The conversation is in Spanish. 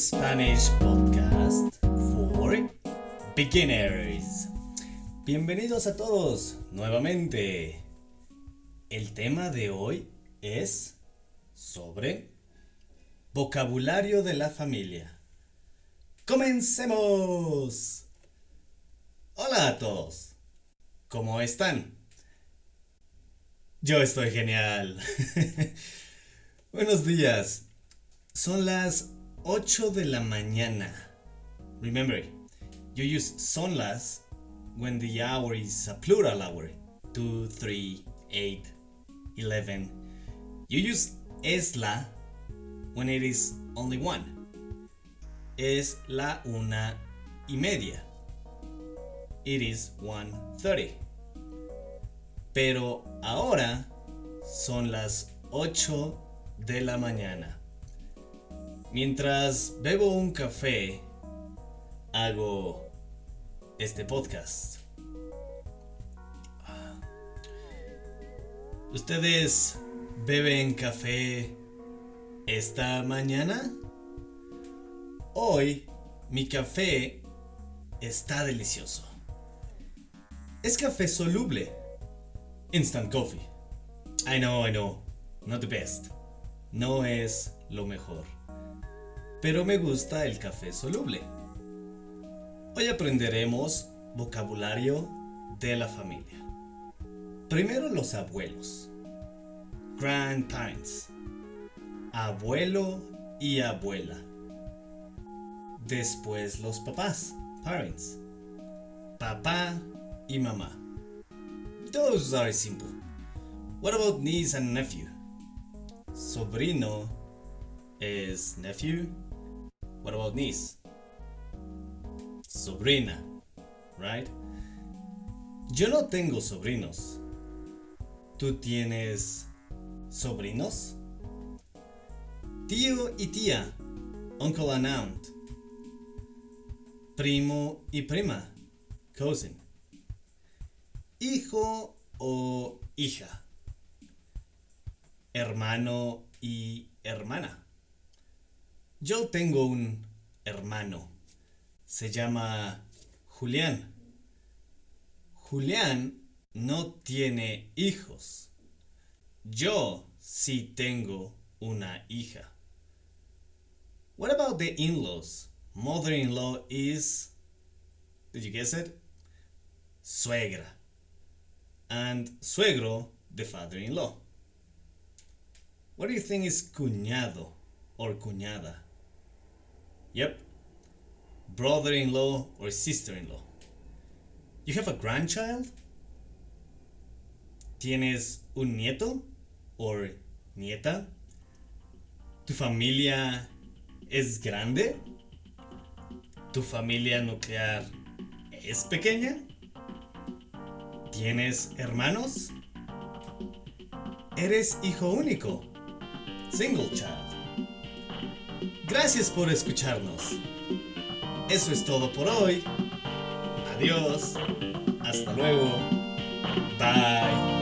Spanish podcast for beginners. Bienvenidos a todos nuevamente. El tema de hoy es sobre vocabulario de la familia. ¡Comencemos! Hola a todos. ¿Cómo están? Yo estoy genial. Buenos días. Son las 8 de la mañana. Remember, you use son las when the hour is a plural hour. 2, 3, 8, 11. You use es la when it is only one. Es la una y media. It is 1.30. Pero ahora son las 8 de la mañana. Mientras bebo un café, hago este podcast. ¿Ustedes beben café esta mañana? Hoy mi café está delicioso. Es café soluble. Instant coffee. I know, I know. Not the best. No es lo mejor. Pero me gusta el café soluble. Hoy aprenderemos vocabulario de la familia. Primero los abuelos. Grandparents. Abuelo y abuela. Después los papás. Parents. Papá y mamá. Those are simple. What about niece and nephew? Sobrino is nephew. What about niece? Sobrina, right? Yo no tengo sobrinos. ¿Tú tienes sobrinos? Tío y tía, uncle and aunt. Primo y prima, cousin. Hijo o hija. Hermano y hermana. Yo tengo un hermano. Se llama Julián. Julián no tiene hijos. Yo sí tengo una hija. What about the in-laws? Mother-in-law is, did you guess it? Suegra. And suegro, the father-in-law. What do you think is cuñado or cuñada? Yep. Brother-in-law or sister-in-law. You have a grandchild? ¿Tienes un nieto or nieta? ¿Tu familia es grande? ¿Tu familia nuclear es pequeña? ¿Tienes hermanos? ¿Eres hijo único? Single child. Gracias por escucharnos. Eso es todo por hoy. Adiós. Hasta luego. Bye.